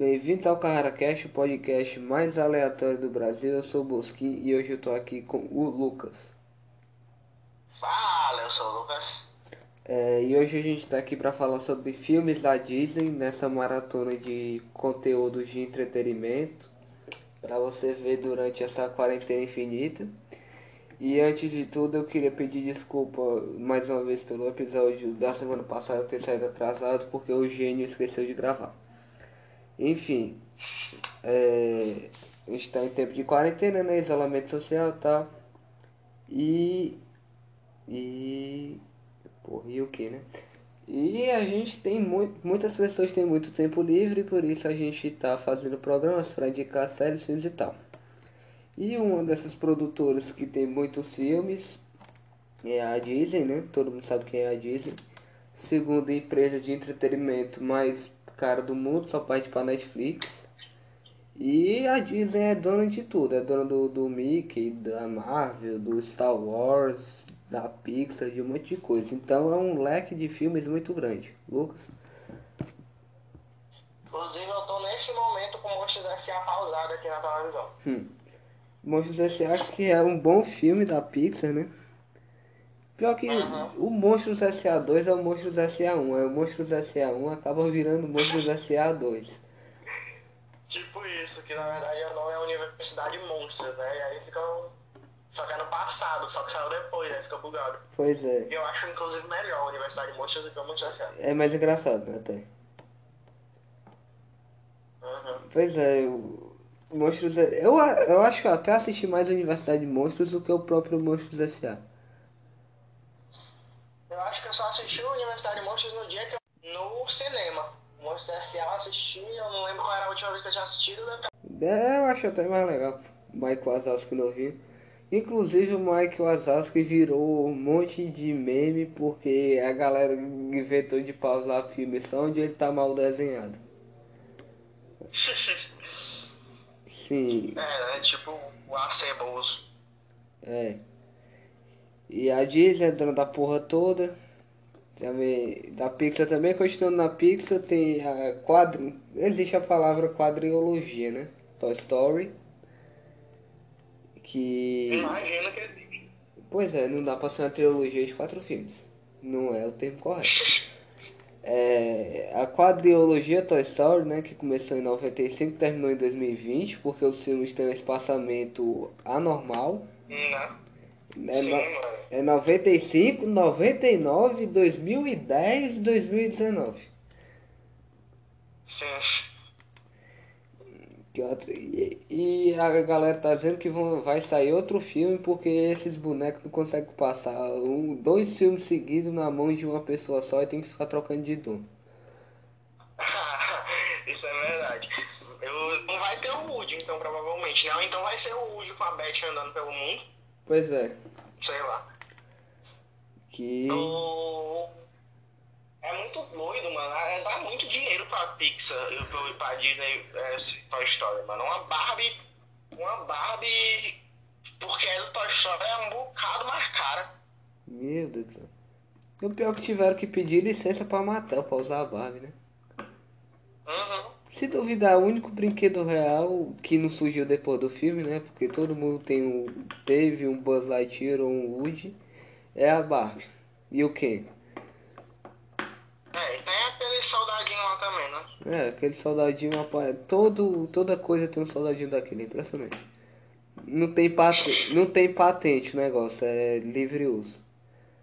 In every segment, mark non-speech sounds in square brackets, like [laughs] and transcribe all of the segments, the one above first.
Bem-vindos ao CarraraCast, o podcast mais aleatório do Brasil. Eu sou o Bosquim e hoje eu tô aqui com o Lucas. Fala, eu sou o Lucas. É, e hoje a gente tá aqui para falar sobre filmes da Disney nessa maratona de conteúdos de entretenimento para você ver durante essa quarentena infinita. E antes de tudo, eu queria pedir desculpa mais uma vez pelo episódio da semana passada ter saído atrasado porque o gênio esqueceu de gravar. Enfim, é, a gente está em tempo de quarentena, né? Isolamento social e tal. E. E. Porra, e o que, né? E a gente tem muito. Muitas pessoas têm muito tempo livre, por isso a gente está fazendo programas para indicar séries, filmes e tal. E uma dessas produtoras que tem muitos filmes é a Disney, né? Todo mundo sabe quem é a Disney. Segunda empresa de entretenimento mais cara do mundo, só parte para Netflix. E a Disney é dona de tudo, é dona do, do Mickey, da Marvel, do Star Wars, da Pixar, de um monte de coisa. Então é um leque de filmes muito grande. Lucas? Inclusive, eu tô nesse momento com Monstros S.A. pausado aqui na televisão. Hum. Monstros S.A. que é um bom filme da Pixar, né? Pior que Uhum. o Monstros S.A.2 é o Monstros S.A.1, é o Monstros S.A.1 acaba virando Monstros S.A.2. Tipo isso, que na verdade o nome é Universidade Monstros, né? E aí fica. Só que é no passado, só que saiu depois, aí fica bugado. Pois é, E eu acho inclusive melhor a Universidade Monstros do que o Monstros S.A. é mais engraçado né, até. Uhum. Pois é, o Monstros S- eu, eu acho que eu até assisti mais a Universidade de Monstros do que o próprio Monstros S.A. Eu acho que eu só assisti o Universidade Monstros no dia que eu. no cinema. O Monstros S.A. eu assisti, eu não lembro qual tinha assistido, deve ter É, eu acho até mais legal. Mike Wazowski novinho. Inclusive o Mike Wazowski virou um monte de meme porque a galera inventou de pausar filme só onde ele tá mal desenhado. Sim, [laughs] É, né? Tipo o aceboso. é. E a Disney é dona da porra toda. Também, da Pixar também, continuando na Pixar, tem a quadro. Existe a palavra quadriologia, né? Toy Story. Que. Imagina que ele. Pois é, não dá pra ser uma trilogia de quatro filmes. Não é o termo correto. [laughs] É, a quadriologia Toy Story, né, que começou em 95 e terminou em 2020, porque os filmes têm um espaçamento anormal. Não. É, Sim, no- mano. é 95, 99, 2010 e 2019. Sim. Que outra- e, e a galera tá dizendo que vão, vai sair outro filme porque esses bonecos não conseguem passar um, dois filmes seguidos na mão de uma pessoa só e tem que ficar trocando de dono. [laughs] Isso é verdade. Eu, não vai ter o Woody, então, provavelmente. Não, então vai ser o Woody com a Beth andando pelo mundo. Pois é, Sei lá. que. É muito doido, mano. É, dá muito dinheiro pra Pixar e pra, Disney é, Toy Story, mano. Uma Barbie. Uma Barbie. Porque é do Toy Story é um bocado mais cara. Meu Deus do céu. E o pior é que tiveram que pedir licença pra matar, pra usar a Barbie, né? Uhum. Se duvidar, o único brinquedo real que não surgiu depois do filme, né? Porque todo mundo tem um, teve um Buzz Lightyear ou um Woody, é a Barbie. E o Ken? É, e tem aquele soldadinho lá também, né? É, aquele soldadinho, apa- todo, toda coisa tem um soldadinho daquele, impressionante. Não tem, patente, não tem patente o negócio, é livre uso.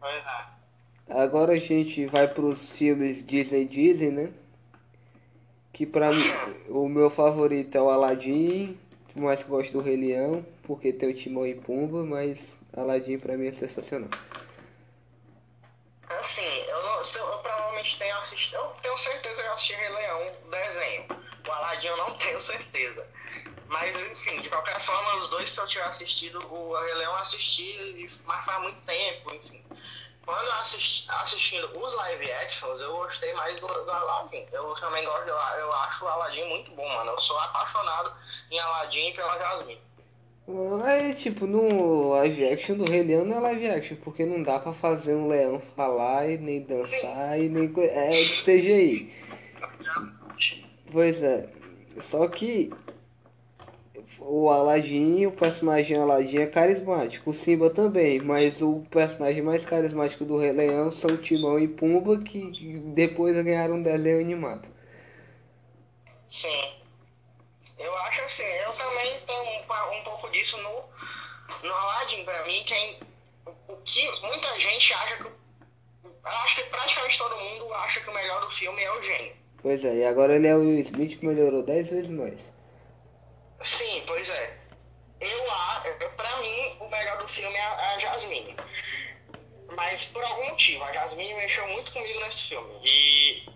Pois é. Agora a gente vai pros filmes Disney Disney, né? Que pra mim, o meu favorito é o Aladdin, mas gosto do Rei Leão, porque tem o Timão e Pumba, mas Aladdin pra mim é sensacional. Assim, eu, não, eu, provavelmente tenho assistido. Eu tenho certeza que eu assisti Rei Leão, desenho. O Aladdin eu não tenho certeza. Mas, enfim, de qualquer forma, os dois, se eu tiver assistido, o Rei Leão assisti, mas faz muito tempo, enfim. Quando eu assisti, assistindo os live actions, eu gostei mais do, do Aladdin. Eu também gosto, eu, eu acho o Aladdin muito bom, mano. Eu sou apaixonado em Aladdin e pela Jasmine. Aí, tipo, no live action do Rei Leão não é live action, porque não dá pra fazer um leão falar e nem dançar e nem. É de CGI. Pois é. Só que o Aladdin, o personagem Aladdin é carismático, o Simba também, mas o personagem mais carismático do Rei Leão são Timão e Pumba, que depois ganharam um desenho animado. Sim. Eu acho assim, eu também tenho um, um pouco disso no, no Aladdin, pra mim, quem, o que muita gente acha que. Eu acho que praticamente todo mundo acha que o melhor do filme é o gênio. Pois é, e agora ele é o Will Smith que melhorou 10 vezes mais. Sim, pois é. Eu, pra mim, o melhor do filme é a, a Jasmine. Mas por algum motivo, a Jasmine mexeu muito comigo nesse filme. E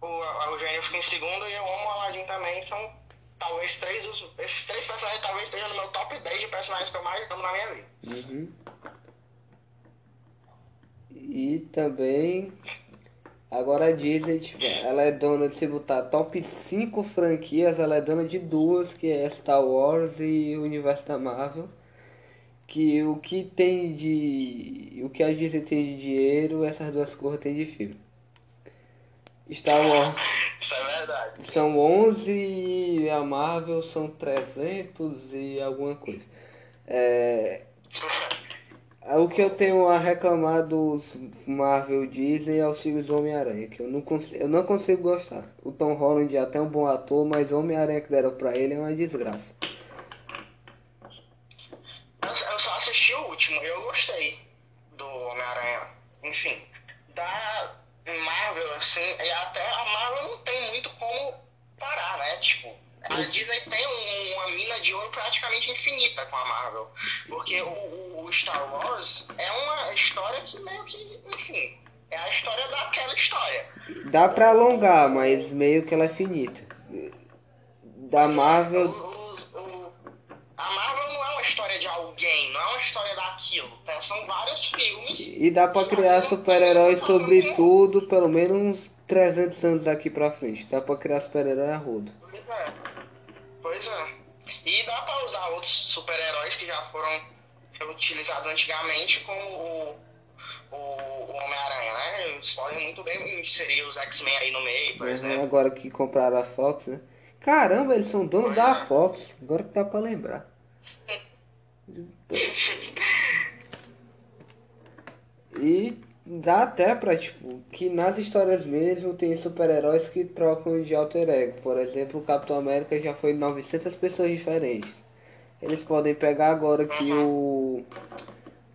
o, o fica em segundo e eu amo o Aladdin também. São talvez três dos. Esses três personagens talvez estejam no meu top 10 de personagens que eu mais amo na minha vida. Uhum. E também. Agora a Disney, tipo, ela é dona de se botar top 5 franquias, ela é dona de duas, que é Star Wars e o universo da Marvel. Que o que tem de. O que a Disney tem de dinheiro, essas duas cores tem de filme. Star Wars Isso é verdade. são 11 e a Marvel são 300 e alguma coisa. É, o que eu tenho a reclamar dos Marvel Disney é os filmes do Homem-Aranha, que eu não, eu não consigo gostar. O Tom Holland é até um bom ator, mas o Homem-Aranha que deram pra ele é uma desgraça. Eu, eu só assisti o último e eu gostei do Homem-Aranha. Enfim, da Marvel, assim, e até a Marvel não tem muito como parar, né? Tipo, a Disney tem um- uma mina de ouro praticamente infinita com a Marvel. Porque o, o- Star Wars é uma história que meio que, enfim, é a história daquela história. Dá pra alongar, mas meio que ela é finita. Da Marvel, O- o- a Marvel não é uma história de alguém, não é uma história daquilo. tá? São vários filmes. e dá pra criar super-heróis sobre tudo, pelo menos uns 300 anos daqui pra frente. Dá pra criar super-herói a rodo. Pois é. É. E dá pra usar outros super-heróis que já foram utilizados antigamente, como o, o, Homem-Aranha, né? Eles podem muito bem inserir os X-Men aí no meio, por Uhum, exemplo. agora que compraram a Fox, né? Caramba, eles são donos Pois da é. Fox. Agora que dá pra lembrar. [laughs] E dá até pra, tipo, que nas histórias mesmo tem super-heróis que trocam de alter ego. Por exemplo, o Capitão América já foi 900 pessoas diferentes. Eles podem pegar agora que o,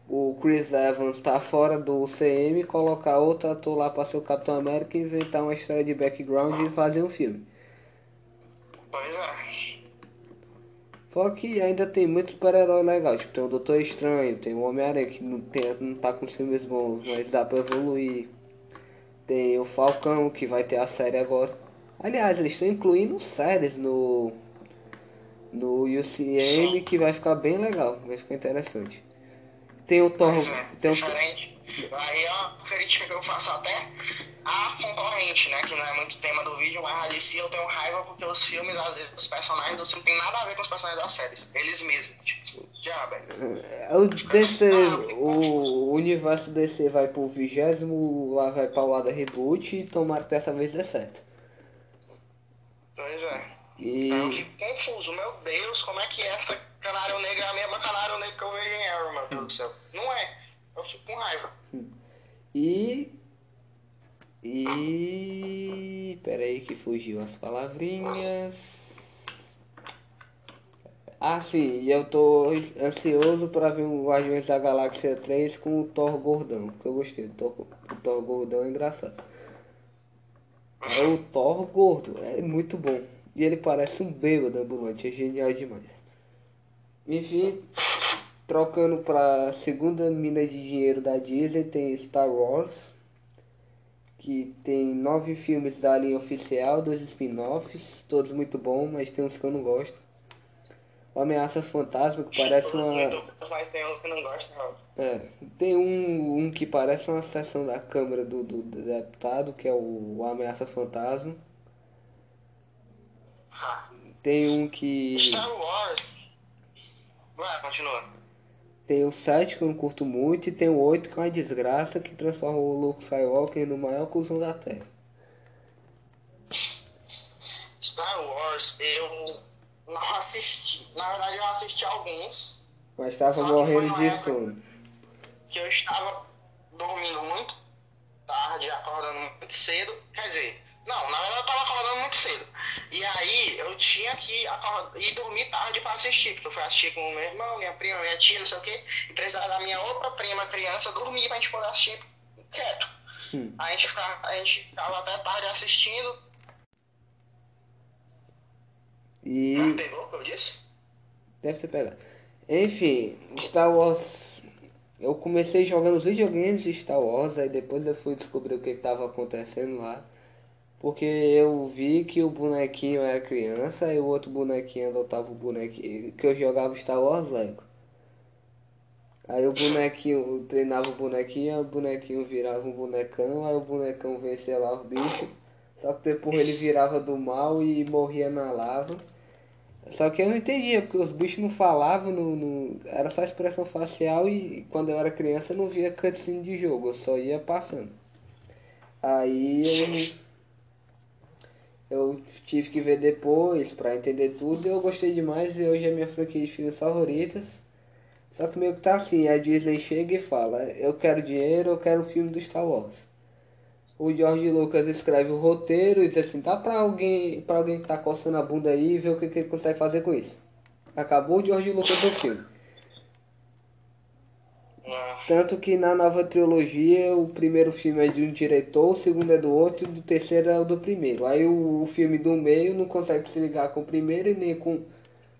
o Chris Evans tá fora do CM, colocar outro ator lá pra ser o Capitão América, inventar uma história de background e fazer um filme. Pois é. Fora que ainda tem muito super-herói legal, tipo, tem o Doutor Estranho, tem o Homem-Aranha que não, tem, não tá com filmes bons, mas dá pra evoluir. Tem o Falcão que vai ter a série agora. Aliás, eles estão incluindo séries no no UCM que vai ficar bem legal, vai ficar interessante. Tem o Thor, Pois é. tem o. Aí uma crítica que eu faço até a concorrente, né? Que não é muito tema do vídeo, mas a DC eu tenho raiva porque os filmes, às vezes, os personagens do filme tem nada a ver com os personagens das séries. Eles mesmos. Tipo, já, velho. É, o DC, o universo DC vai pro vigésimo, lá vai pra lado reboot e tomara que dessa vez dê certo. Pois é. E Aí eu fico confuso, meu Deus, como é que essa canário negra é a mesma canário negra que eu vejo em Arrow, meu Deus do céu. Não é. Eu fico com raiva. E. E. Peraí que fugiu as palavrinhas. Ah, sim, eu tô ansioso pra ver o Guardiões da Galáxia 3 com o Thor Gordão, que eu gostei. O Thor, o Thor Gordão é engraçado. É o Thor gordo, é muito bom. E ele parece um bêbado ambulante, é genial demais. Enfim, trocando pra segunda mina de dinheiro da Disney, tem Star Wars, que tem nove filmes da linha oficial, dois spin-offs, todos muito bons, mas tem uns que eu não gosto. O Ameaça Fantasma, que parece uma. Muito bons, mas tem uns que não gostam, não. É, tem um, um que parece uma sessão da Câmara do, do, do Deputado, que é o, o Ameaça Fantasma. Ah. Tem um que. Star Wars. Vai, continua. Tem o 7 que eu não curto muito, e tem o 8 que é uma desgraça que transforma o Luke Skywalker no maior cuzão da Terra. Star Wars, eu não assisti. Na verdade, eu assisti alguns. Mas estava morrendo de sono. Que eu estava dormindo muito tarde, acordando muito cedo. Quer dizer, não, na verdade eu estava acordando muito cedo. E aí eu tinha que acordar, ir dormir tarde para assistir, porque eu fui assistir com o meu irmão, minha prima, minha tia, não sei o quê. E precisava da minha outra prima, criança, dormir pra gente poder assistir quieto. Hum. A, gente ficava, a gente ficava até tarde assistindo e... Não pegou o que eu disse? Deve ter pegado. Enfim, Star Wars. Eu comecei jogando os videogames de Star Wars, aí depois eu fui descobrir o que estava acontecendo lá. Porque eu vi que o bonequinho era criança e o outro bonequinho adotava o bonequinho. Que eu jogava Star Wars Lego. Aí o bonequinho treinava o bonequinho, o bonequinho virava um bonecão, aí o bonecão vencia lá os bichos. Só que depois ele virava do mal e morria na lava. Só que eu não entendia, porque os bichos não falavam, no, no, era só expressão facial e quando eu era criança eu não via cutscene de jogo, eu só ia passando. Aí eu, eu tive que ver depois pra entender tudo eu gostei demais e hoje é minha franquia de filmes favoritas. Só que meio que tá assim, a Disney chega e fala, eu quero dinheiro, eu quero o filme do Star Wars o George Lucas escreve o roteiro e diz assim, dá pra alguém, pra alguém que tá coçando a bunda aí e ver o que, que ele consegue fazer com isso. Acabou o George Lucas do filme. Tanto que na nova trilogia o primeiro filme é de um diretor, o segundo é do outro e o terceiro é o do primeiro. Aí o, o filme do meio não consegue se ligar com o primeiro e nem com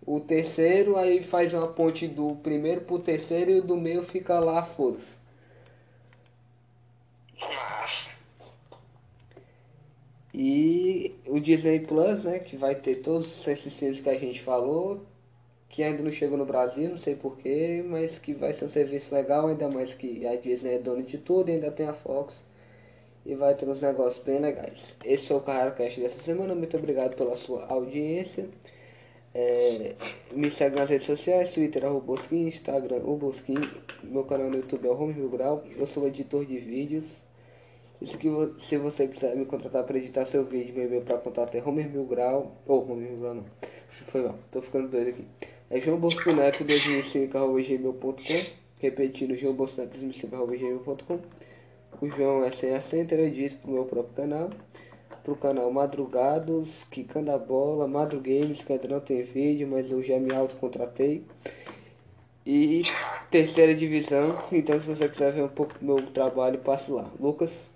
o terceiro, aí faz uma ponte do primeiro pro terceiro e o do meio fica lá foda-se. E o Disney Plus, né, que vai ter todos esses filmes que a gente falou, que ainda não chegou no Brasil, não sei porquê, mas que vai ser um serviço legal, ainda mais que a Disney é dona de tudo e ainda tem a Fox. E vai ter uns negócios bem legais. Esse foi o CarraCast dessa semana, muito obrigado pela sua audiência. É, me segue nas redes sociais, Twitter, arroba Instagram, o Bosquim, meu canal no YouTube é o Grau, eu sou editor de vídeos. Que se você quiser me contratar para editar seu vídeo, meu e-mail para contato é Homer Mil Grau. Ou oh, Homer Mil Grau não. [laughs] Foi mal, tô ficando doido aqui. É João Bosco Neto 2005.gmail.com Repetindo, João Bosco Neto 2005.gmail.com O João é sem acento, ele diz pro meu próprio canal. Pro canal Madrugados, Quicando a Bola, Madrugames, que ainda não tem vídeo, mas eu já me autocontratei. E terceira divisão, então se você quiser ver um pouco do meu trabalho, passe lá. Lucas?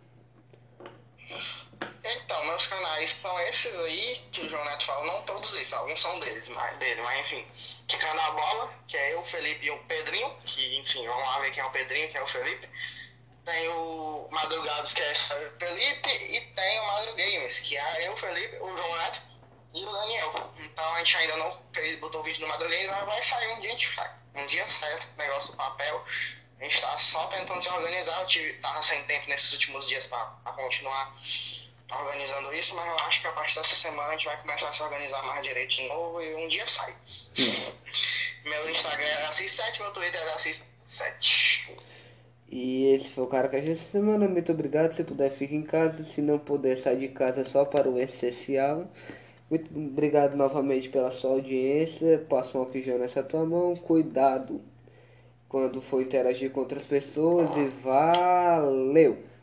Canais são esses aí, que o João Neto fala, não todos esses, alguns são deles, mas, dele, mas enfim. Que canal Bola, que é eu, o Felipe e o Pedrinho, que enfim, vamos lá ver quem é o Pedrinho, quem é o Felipe. Tem o Madrugados, que é o Felipe, e tem o Madrugames, que é eu, o Felipe, o João Neto e o Daniel. Então a gente ainda não fez, botou o vídeo no Madrugames, mas vai sair um dia, a gente, um dia sai esse negócio do papel. A gente tá só tentando se organizar, eu tive, tava sem tempo nesses últimos dias para continuar organizando isso, mas eu acho que a partir dessa semana a gente vai começar a se organizar mais direito de novo e um dia sai. meu Instagram é Assis7, meu Twitter é Assis7. E esse foi o cara que a gente semana. Muito obrigado. Se puder, fique em casa. Se não puder, sair de casa só para o essencial. Muito obrigado novamente pela sua audiência. Passa um álcool nessa tua mão. Cuidado quando for interagir com outras pessoas. E valeu!